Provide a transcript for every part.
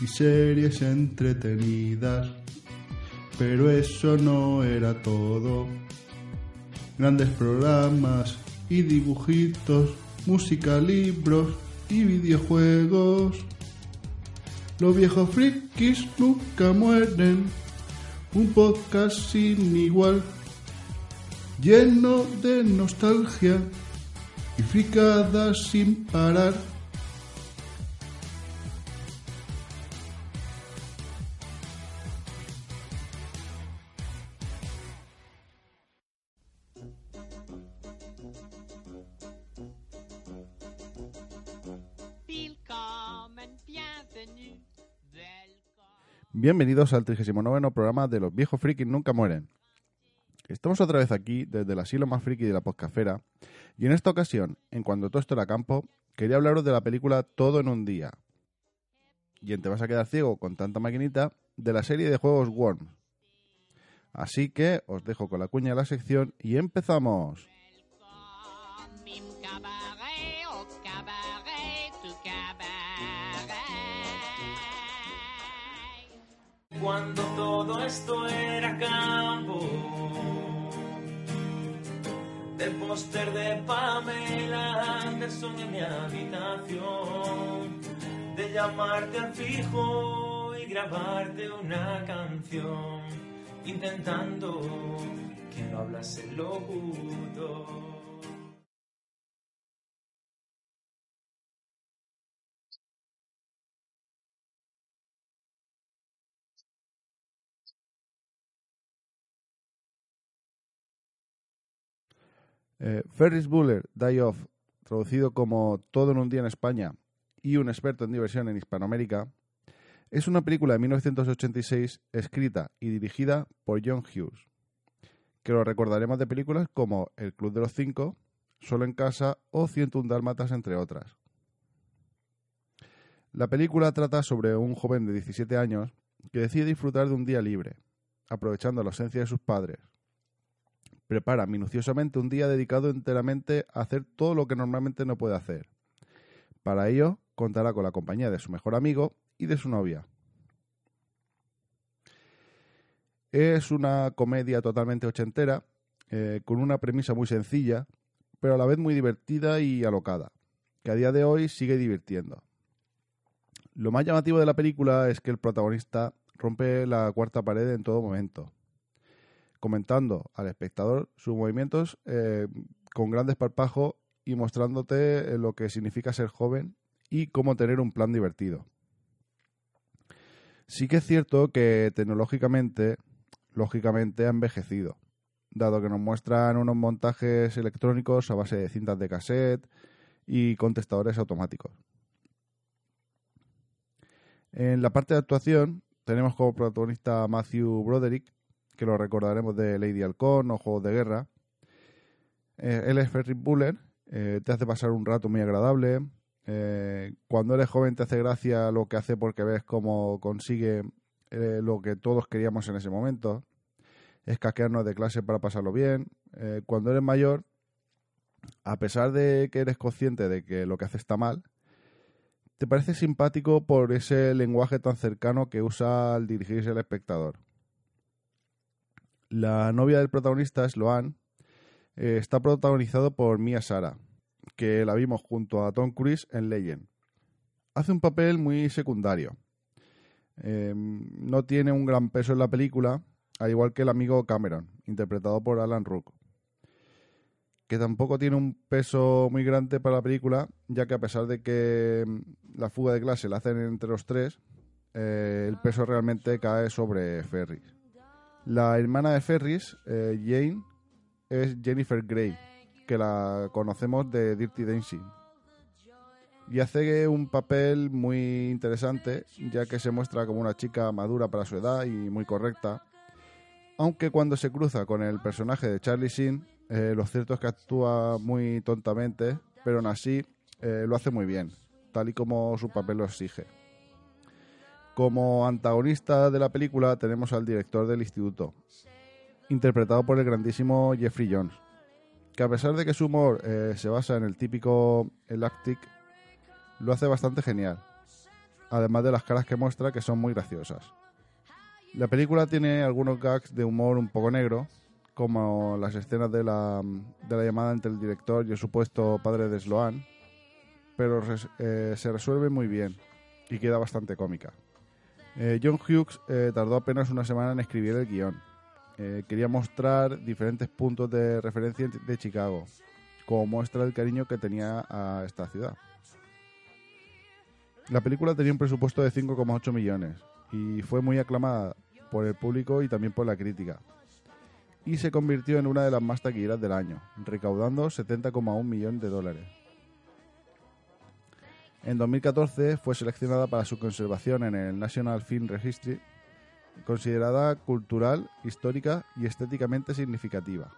y series entretenidas. Pero eso no era todo. Grandes programas y dibujitos, música, libros y videojuegos. Los viejos frikis nunca mueren. Un podcast sin igual, lleno de nostalgia y fricadas sin parar. Bienvenidos al 39 programa de Los viejos frikis nunca mueren. Estamos otra vez aquí desde el asilo más friki de la podcafera y en esta ocasión, en cuando todo esto era campo, quería hablaros de la película Todo en un día. Y en Te vas a quedar ciego con tanta maquinita, de la serie de juegos Worms. Así que os dejo con la cuña de la sección y empezamos. Cuando todo esto era campo, del póster de Pamela Anderson en mi habitación, de llamarte al fijo y grabarte una canción, intentando que no hablase locutor. Eh, Ferris Bueller, Die Off, traducido como Todo en un día en España y un experto en diversión en Hispanoamérica, es una película de 1986 escrita y dirigida por John Hughes, que lo recordaremos de películas como El Club de los Cinco, Solo en Casa o 101 Dálmatas, entre otras. La película trata sobre un joven de 17 años que decide disfrutar de un día libre, aprovechando la ausencia de sus padres, prepara minuciosamente un día dedicado enteramente a hacer todo lo que normalmente no puede hacer. Para ello, contará con la compañía de su mejor amigo y de su novia. Es una comedia totalmente ochentera, eh, con una premisa muy sencilla, pero a la vez muy divertida y alocada, que a día de hoy sigue divirtiendo. Lo más llamativo de la película es que el protagonista rompe la cuarta pared en todo momento comentando al espectador sus movimientos eh, con gran desparpajo y mostrándote eh, lo que significa ser joven y cómo tener un plan divertido. Sí que es cierto que tecnológicamente, lógicamente ha envejecido, dado que nos muestran unos montajes electrónicos a base de cintas de cassette y contestadores automáticos. En la parte de actuación tenemos como protagonista Matthew Broderick, que lo recordaremos de Lady Halcón o Juegos de Guerra. Eh, él es Ferris Buller, eh, te hace pasar un rato muy agradable. Eh, cuando eres joven te hace gracia lo que hace porque ves cómo consigue lo que todos queríamos en ese momento. Es caquearnos de clase para pasarlo bien. cuando eres mayor, a pesar de que eres consciente de que lo que hace está mal, te parece simpático por ese lenguaje tan cercano que usa al dirigirse al espectador. La novia del protagonista, Sloan, eh, está protagonizado por Mia Sara, que la vimos junto a Tom Cruise en Legend. Hace un papel muy secundario. Em, no tiene un gran peso en la película, al igual que el amigo Cameron, interpretado por Alan Rook, que tampoco tiene un peso muy grande para la película, ya que a pesar de que em, la fuga de clase la hacen entre los tres, eh, el peso realmente cae sobre Ferris. La hermana de Ferris, eh, Jane, es Jennifer Grey, que la conocemos de Dirty Dancing. y hace un papel muy interesante, ya que se muestra como una chica madura para su edad y muy correcta. Aunque cuando se cruza con el personaje de Charlie Sheen, eh, lo cierto es que actúa muy tontamente, pero aún así eh, lo hace muy bien, tal y como su papel lo exige. Como antagonista de la película tenemos al director del instituto, interpretado por el grandísimo Jeffrey Jones, que a pesar de que su humor eh, se basa en el típico elactic, lo hace bastante genial, además de las caras que muestra que son muy graciosas. La película tiene algunos gags de humor un poco negro, como las escenas de la, de la llamada entre el director y el supuesto padre de Sloan, pero eh, se resuelve muy bien y queda bastante cómica. Eh, John Hughes eh, tardó apenas una semana en escribir el guion. quería mostrar diferentes puntos de referencia de Chicago, como muestra el cariño que tenía a esta ciudad. La película tenía un presupuesto de 5,8 millones y fue muy aclamada por el público y también por la crítica. Y se convirtió en una de las más taquilleras del año, recaudando 70,1 millones de dólares. En 2014 fue seleccionada para su conservación en el National Film Registry, considerada cultural, histórica y estéticamente significativa.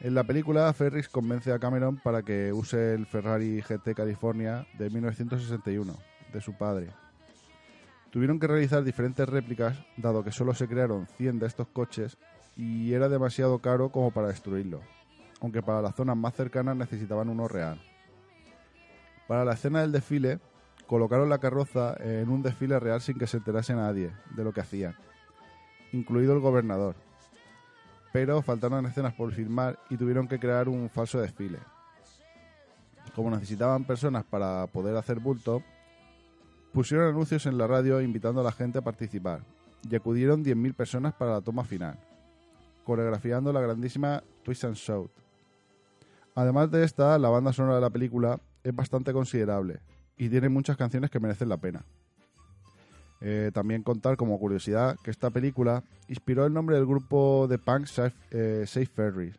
En la película, Ferris convence a Cameron para que use el Ferrari GT California de 1961, de su padre, Tuvieron que realizar diferentes réplicas, dado que solo se crearon 100 de estos coches y era demasiado caro como para destruirlo, aunque para las zonas más cercanas necesitaban uno real. Para la escena del desfile, colocaron la carroza en un desfile real sin que se enterase nadie de lo que hacían, incluido el gobernador. Pero faltaron escenas por filmar y tuvieron que crear un falso desfile. Como necesitaban personas para poder hacer bulto, Pusieron anuncios en la radio invitando a la gente a participar y acudieron 10.000 personas para la toma final, coreografiando la grandísima Twist and Shout. Además de esta, la banda sonora de la película es bastante considerable y tiene muchas canciones que merecen la pena. Eh, también contar como curiosidad que esta película inspiró el nombre del grupo de punk Safe, eh, Ferries.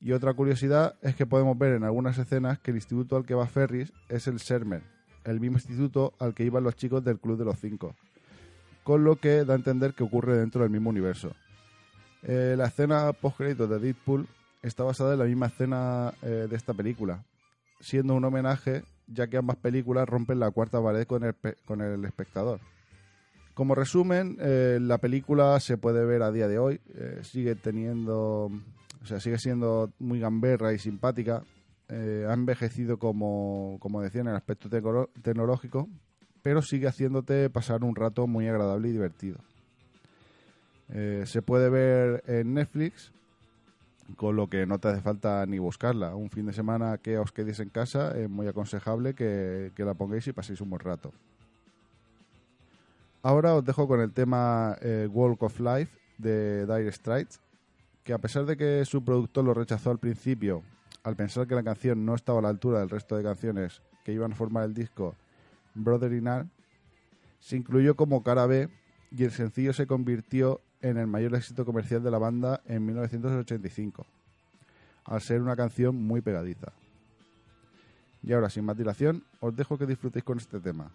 Y otra curiosidad es que podemos ver en algunas escenas que el instituto al que va Ferris es el Shermer, el mismo instituto al que iban los chicos del Club de los Cinco, con lo que da a entender que ocurre dentro del mismo universo. Eh, la escena post-crédito de Deadpool está basada en la misma escena eh, de esta película, siendo un homenaje ya que ambas películas rompen la cuarta pared con el, con el espectador. Como resumen, eh, la película se puede ver a día de hoy, sigue teniendo, o sea, sigue siendo muy gamberra y simpática, eh, ha envejecido como, como decía en el aspecto tecnológico, pero sigue haciéndote pasar un rato muy agradable y divertido. Eh, se puede ver en Netflix, con lo que no te hace falta ni buscarla. Un fin de semana que os quedéis en casa es muy aconsejable que, que la pongáis y paséis un buen rato. Ahora os dejo con el tema eh, Walk of Life de Dire Straits, que a pesar de que su productor lo rechazó al principio al pensar que la canción no estaba a la altura del resto de canciones que iban a formar el disco Brother in Arm, se incluyó como cara B y el sencillo se convirtió en el mayor éxito comercial de la banda en 1985, al ser una canción muy pegadiza. Y ahora, sin más dilación, os dejo que disfrutéis con este tema.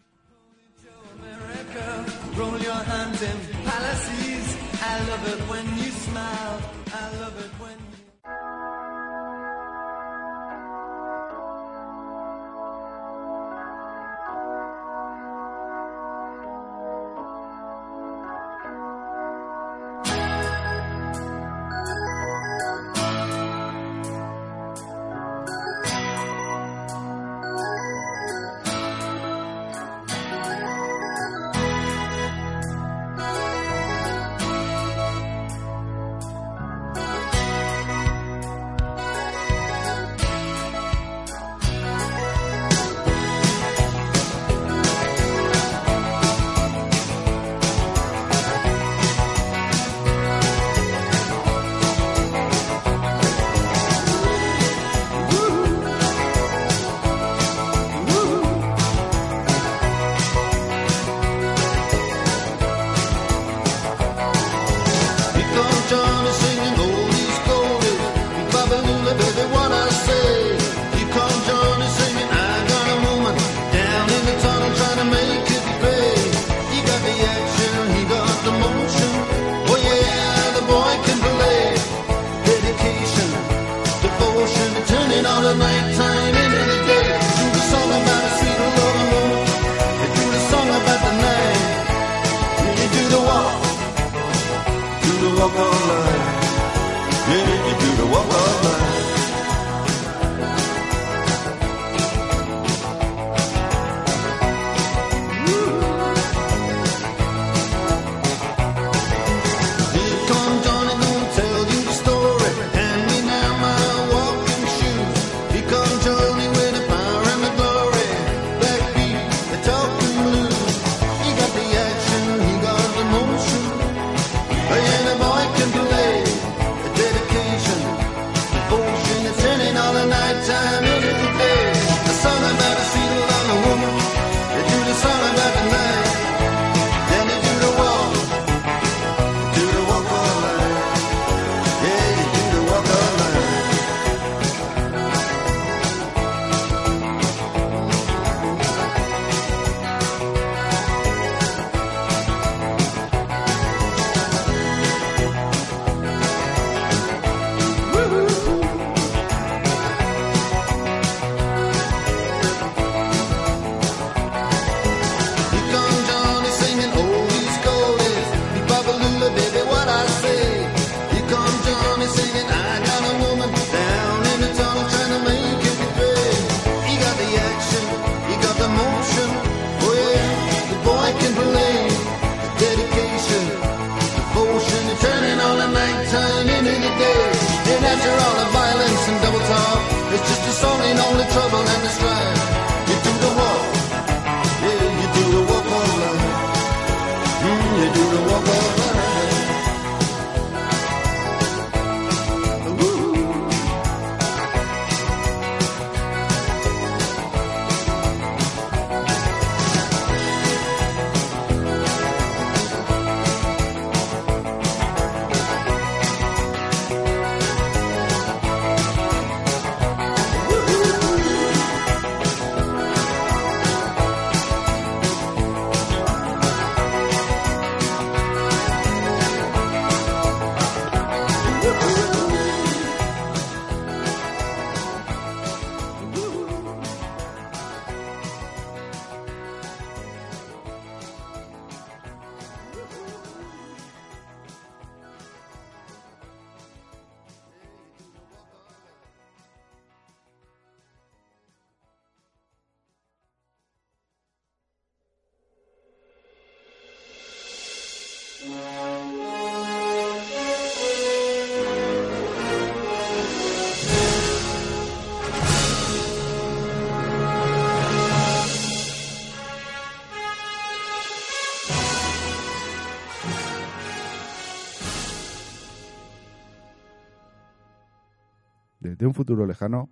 Un futuro lejano,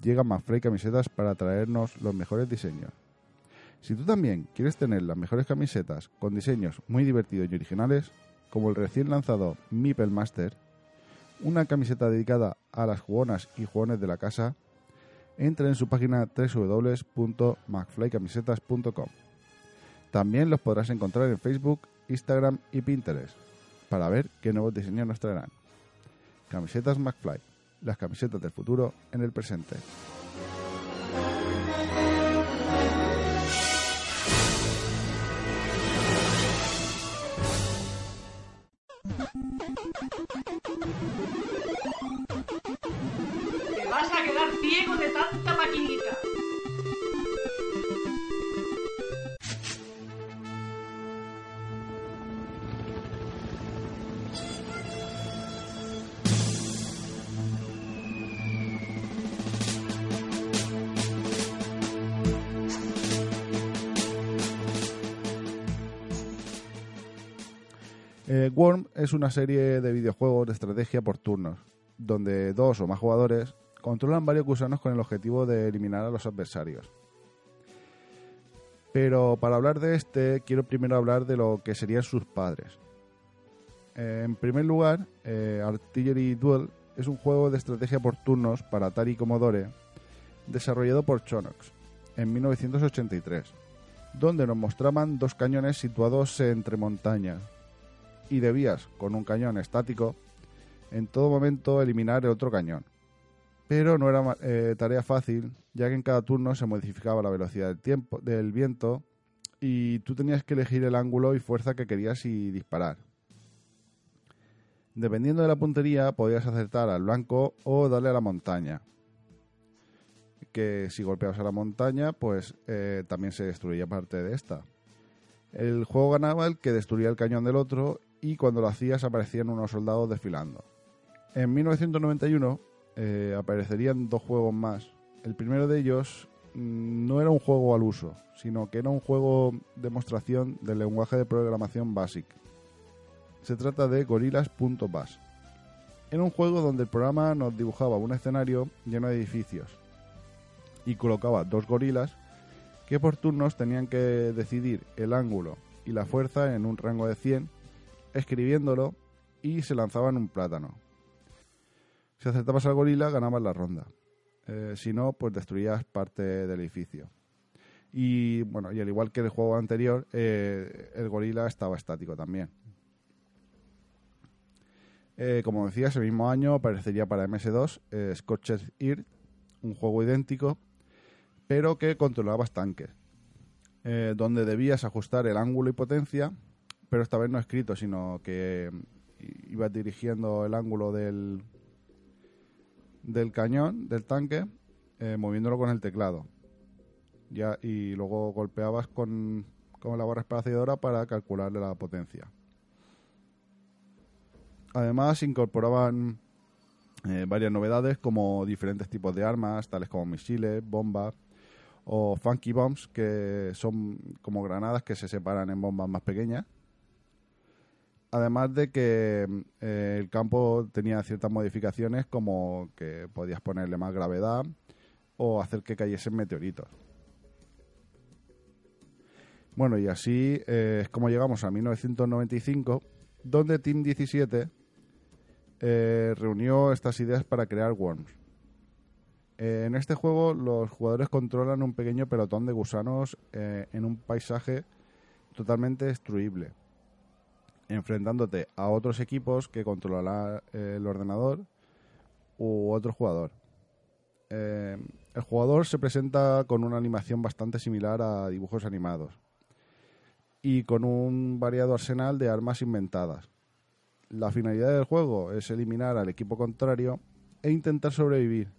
llegan McFly camisetas para traernos los mejores diseños. Si tú también quieres tener las mejores camisetas con diseños muy divertidos y originales, como el recién lanzado Meeple Master, una camiseta dedicada a las jugonas y jugones de la casa, entra en su página www.macflycamisetas.com. También los podrás encontrar en Facebook, Instagram y Pinterest para ver qué nuevos diseños nos traerán. Camisetas McFly, las camisetas del futuro en el presente. Te vas a quedar ciego de tanta maquinita. Eh, Worm es una serie de videojuegos de estrategia por turnos, donde dos o más jugadores controlan varios gusanos con el objetivo de eliminar a los adversarios. Pero para hablar de este, quiero primero hablar de lo que serían sus padres. Eh, en primer lugar, eh, Artillery Duel es un juego de estrategia por turnos para Atari Commodore, desarrollado por Chonox en 1983, donde nos mostraban dos cañones situados entre montañas, y debías, con un cañón estático, en todo momento eliminar el otro cañón. Pero no era eh, tarea fácil, ya que en cada turno se modificaba la velocidad del, tiempo, del viento y tú tenías que elegir el ángulo y fuerza que querías y disparar. Dependiendo de la puntería, podías acertar al blanco o darle a la montaña. Que si golpeabas a la montaña, pues eh, también se destruía parte de esta. El juego ganaba el que destruía el cañón del otro y cuando lo hacías aparecían unos soldados desfilando. En 1991 eh, aparecerían dos juegos más. El primero de ellos mm, no era un juego al uso, sino que era un juego demostración del lenguaje de programación BASIC. Se trata de Gorillas.bas. Era un juego donde el programa nos dibujaba un escenario lleno de edificios y colocaba dos gorilas que por turnos tenían que decidir el ángulo y la fuerza en un rango de 100 escribiéndolo y se lanzaban un plátano. Si acertabas al gorila, ganabas la ronda. Eh, si no, pues destruías parte del edificio. Y bueno, y al igual que el juego anterior, eh, el gorila estaba estático también. Eh, como decía, ese mismo año aparecería para MS2 eh, Scorched Earth, un juego idéntico, pero que controlaba tanques, donde debías ajustar el ángulo y potencia pero esta vez no escrito, sino que ibas dirigiendo el ángulo del, del cañón, del tanque, eh, moviéndolo con el teclado. Y luego golpeabas con, con la barra espaciadora para calcularle la potencia. Además, incorporaban eh, varias novedades como diferentes tipos de armas, tales como misiles, bombas o funky bombs, que son como granadas que se separan en bombas más pequeñas además de que eh, el campo tenía ciertas modificaciones como que podías ponerle más gravedad o hacer que cayesen meteoritos. Bueno, y así eh, es como llegamos a 1995, donde Team 17 eh, reunió estas ideas para crear Worms. en este juego los jugadores controlan un pequeño pelotón de gusanos en un paisaje totalmente destruible enfrentándote a otros equipos que controlará eh, el ordenador u otro jugador. Eh, el jugador se presenta con una animación bastante similar a dibujos animados y con un variado arsenal de armas inventadas. La finalidad del juego es eliminar al equipo contrario e intentar sobrevivir,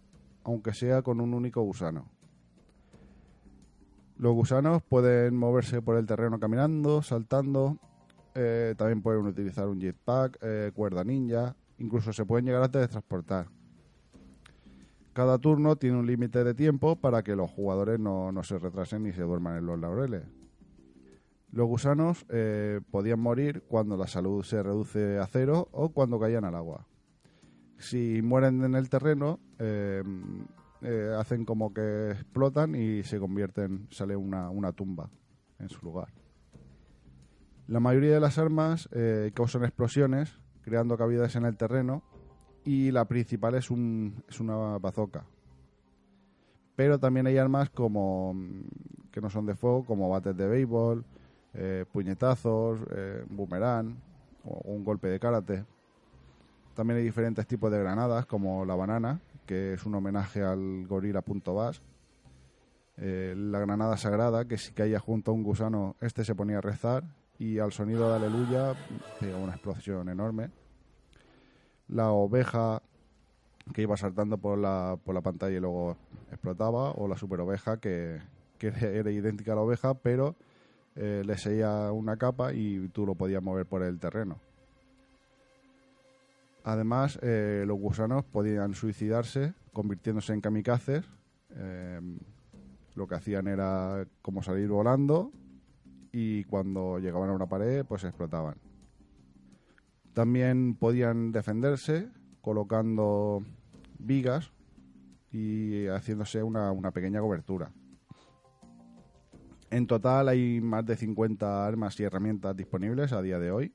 aunque sea con un único gusano. Los gusanos pueden moverse por el terreno caminando, saltando eh, también pueden utilizar un jetpack, eh, cuerda ninja, incluso se pueden llegar a teletransportar. Cada turno tiene un límite de tiempo para que los jugadores no, se retrasen ni se duerman en los laureles. Los gusanos eh, podían morir cuando la salud se reduce a cero o cuando caían al agua. Si mueren en el terreno, hacen como que explotan y se convierten, sale una, una tumba en su lugar. La mayoría de las armas eh, causan explosiones, creando cavidades en el terreno, y la principal es, un, es una bazooka. Pero también hay armas como mm, que no son de fuego, como bates de béisbol, eh, puñetazos, eh, boomerang o un golpe de karate. También hay diferentes tipos de granadas, como la banana, que es un homenaje al gorila punto la granada sagrada, que si caía junto a un gusano, este se ponía a rezar y al sonido de aleluya pega una explosión enorme. La oveja que iba saltando por la, por la pantalla y luego explotaba, o la super oveja que, que era idéntica a la oveja, pero eh, le seguía una capa y tú lo podías mover por el terreno. Además, eh, los gusanos podían suicidarse convirtiéndose en kamikazes. Eh, lo que hacían era como salir volando y cuando llegaban a una pared, pues explotaban. También podían defenderse colocando vigas y haciéndose una, una pequeña cobertura. En total hay más de 50 armas y herramientas disponibles a día de hoy.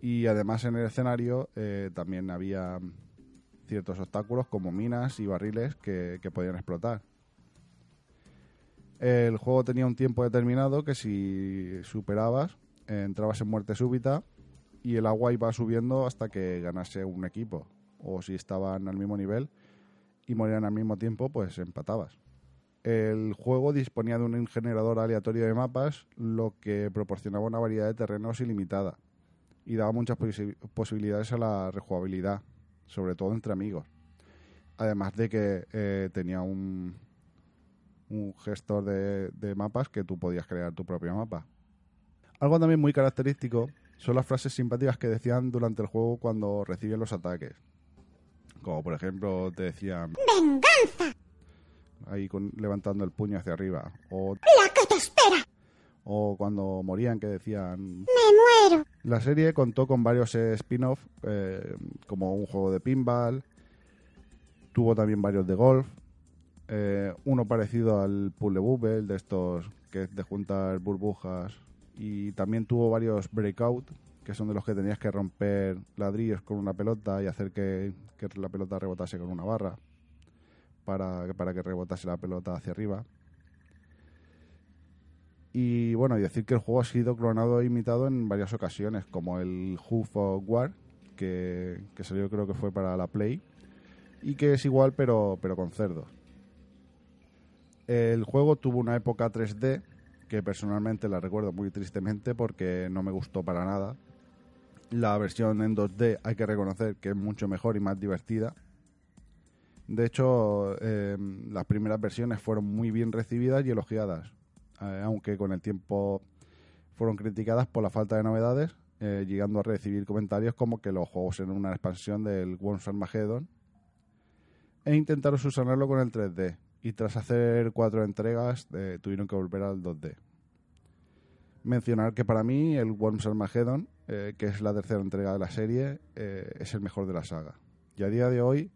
Y además en el escenario eh, también había ciertos obstáculos como minas y barriles que, que podían explotar. El juego tenía un tiempo determinado que si superabas eh, entrabas en muerte súbita y el agua iba subiendo hasta que ganase un equipo. O si estaban al mismo nivel y morían al mismo tiempo, pues empatabas. El juego disponía de un generador aleatorio de mapas, lo que proporcionaba una variedad de terrenos ilimitada y daba muchas posi- posibilidades a la rejugabilidad, sobre todo entre amigos. Además de que eh, tenía un, un gestor de, de mapas que tú podías crear tu propio mapa. Algo también muy característico son las frases simpáticas que decían durante el juego cuando reciben los ataques. Como por ejemplo te decían ¡Venganza! ahí con- levantando el puño hacia arriba. O, ¡La que te espera! o cuando morían que decían... ¡Me muero! La serie contó con varios eh, spin-off, eh, como un juego de pinball, tuvo también varios de golf, eh, uno parecido al Puzzle Bubble, de estos que es de juntar burbujas, y también tuvo varios breakout, que son de los que tenías que romper ladrillos con una pelota y hacer que, la pelota rebotase con una barra, para, para que rebotase la pelota hacia arriba. Y bueno, y decir que el juego ha sido clonado e imitado en varias ocasiones, como el Hoof of War, que, que salió creo que fue para la Play, y que es igual pero, pero con cerdos. El juego tuvo una época 3D, que personalmente la recuerdo muy tristemente porque no me gustó para nada. La versión en 2D hay que reconocer que es mucho mejor y más divertida. De hecho, eh, las primeras versiones fueron muy bien recibidas y elogiadas eh, aunque con el tiempo fueron criticadas por la falta de novedades, eh, llegando a recibir comentarios como que los juegos eran una expansión del Worms Armageddon, e intentaron subsanarlo con el 3D, y tras hacer cuatro entregas eh, tuvieron que volver al 2D. Mencionar que para mí el Worms Armageddon, eh, que es la tercera entrega de la serie, eh, es el mejor de la saga. Y a día de hoy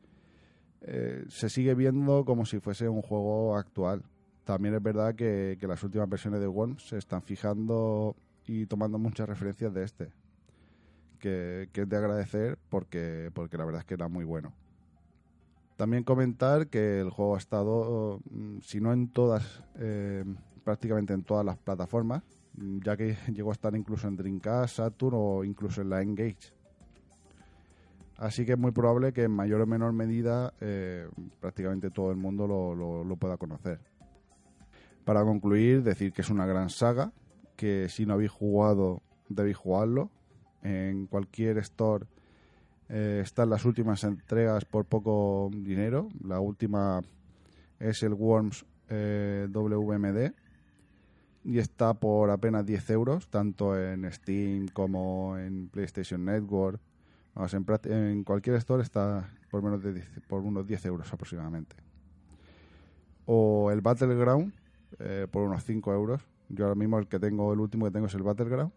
se sigue viendo como si fuese un juego actual, también es verdad que, que las últimas versiones de Worms se están fijando y tomando muchas referencias de este. Que, que es de agradecer porque, porque la verdad es que era muy bueno. También comentar que el juego ha estado, mm, si no en todas, eh, prácticamente en todas las plataformas, mm, ya que llegó a estar incluso en Dreamcast, Saturn o incluso en la Engage. Así que es muy probable que en mayor o menor medida eh, prácticamente todo el mundo lo, pueda conocer. Para concluir, decir que es una gran saga, que si no habéis jugado, debéis jugarlo. En cualquier store eh, están las últimas entregas por poco dinero. La última es el Worms eh, WMD y está por apenas 10 euros, tanto en Steam como en PlayStation Network. Vamos, en, cualquier store está por, menos de 10 por unos 10 euros aproximadamente. O el Battleground, eh, por unos 5 euros. Yo ahora mismo el que tengo, el último que tengo es el Battleground.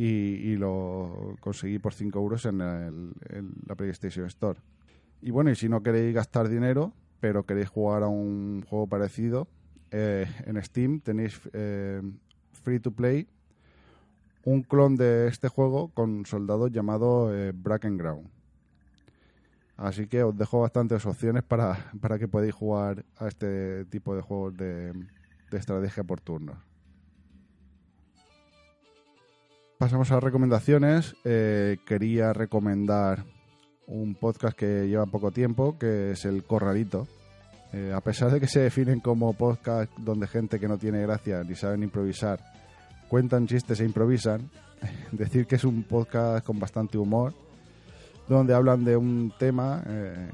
Y, lo conseguí por 5 euros en la PlayStation Store. Y bueno, y si no queréis gastar dinero, pero queréis jugar a un juego parecido, eh, en Steam tenéis eh, free to play un clon de este juego con soldados llamado eh, Bracken Ground. Así que os dejo bastantes opciones para, para que podáis jugar a este tipo de juegos de, de estrategia por turnos. Pasamos a las recomendaciones. Eh, quería recomendar un podcast que lleva poco tiempo, que es El Corralito. Eh, a pesar de que se definen como podcast donde gente que no tiene gracia ni saben improvisar cuentan chistes e improvisan, decir que es un podcast con bastante humor, donde hablan de un tema eh,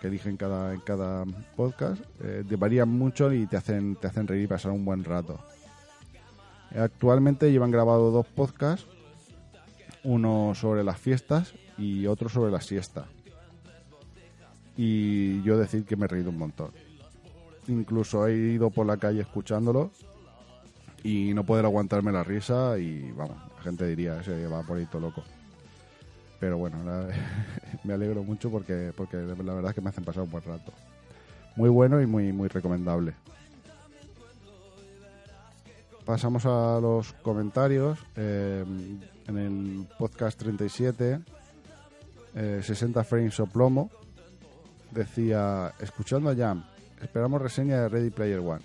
que eligen cada, en cada podcast, eh, varían mucho y te hacen, te hacen reír y pasar un buen rato. Actualmente llevan grabado dos podcasts, uno sobre las fiestas y otro sobre la siesta. Y yo decir que me he reído un montón. Incluso he ido por la calle escuchándolo y no poder aguantarme la risa y vamos, la gente diría, ese va por ahí todo loco. Pero bueno, me alegro mucho porque, porque la verdad es que me hacen pasar un buen rato. Muy bueno y muy, muy recomendable. Pasamos a los comentarios. Eh, en el podcast 37, eh, 60 frames o plomo, decía, escuchando a Jam, esperamos reseña de Ready Player One.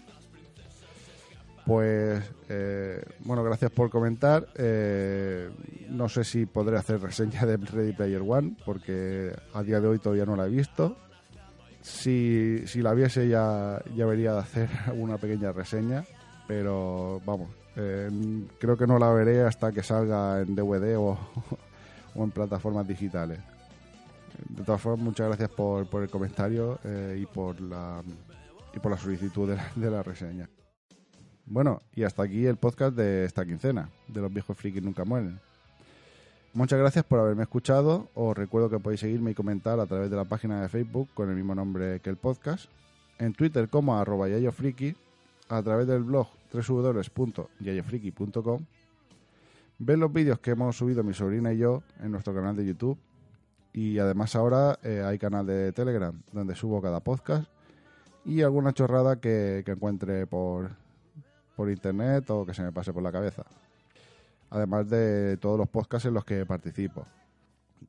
Pues, eh, bueno, gracias por comentar. Eh, no sé si podré hacer reseña de Ready Player One, porque a día de hoy todavía no la he visto. Si, si la viese ya, ya vería de hacer una pequeña reseña, pero vamos, eh, creo que no la veré hasta que salga en DVD o, o en plataformas digitales. De todas formas, muchas gracias por, por el comentario eh, y por la y por la solicitud de la, de la reseña. Bueno, y hasta aquí el podcast de esta quincena, de los viejos frikis nunca mueren. Muchas gracias por haberme escuchado. Os recuerdo que podéis seguirme y comentar a través de la página de Facebook con el mismo nombre que el podcast, en Twitter como arroba yayofriki, a través del blog www.yayofriki.com, ver los vídeos que hemos subido mi sobrina y yo en nuestro canal de YouTube y además ahora eh, hay canal de Telegram donde subo cada podcast y alguna chorrada que, que encuentre por, por internet o que se me pase por la cabeza. Además de todos los podcasts en los que participo.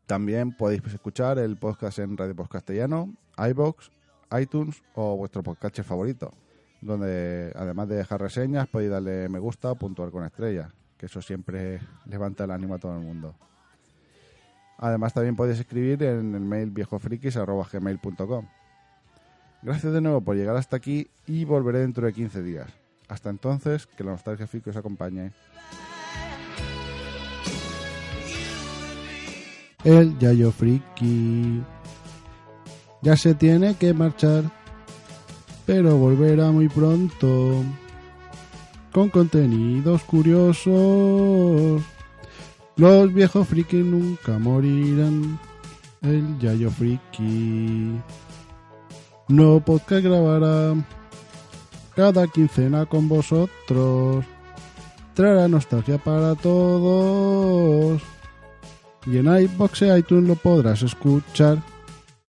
También podéis escuchar el podcast en Radio Post Castellano, iBox, iTunes o vuestro podcast favorito, donde además de dejar reseñas podéis darle me gusta o puntuar con estrellas, que eso siempre levanta el ánimo a todo el mundo. Además también podéis escribir en el mail viejofrikis.gmail.com Gracias de nuevo por llegar hasta aquí y volveré dentro de 15 días. Hasta entonces, que la nostalgia friki os acompañe. El Yayo Friki. Ya se tiene que marchar, pero volverá muy pronto. Con contenidos curiosos. Los viejos friki nunca morirán. El Yayo Friki. No podcast grabará cada quincena con vosotros. Traerá nostalgia para todos. Y en iBox e iTunes lo podrás escuchar.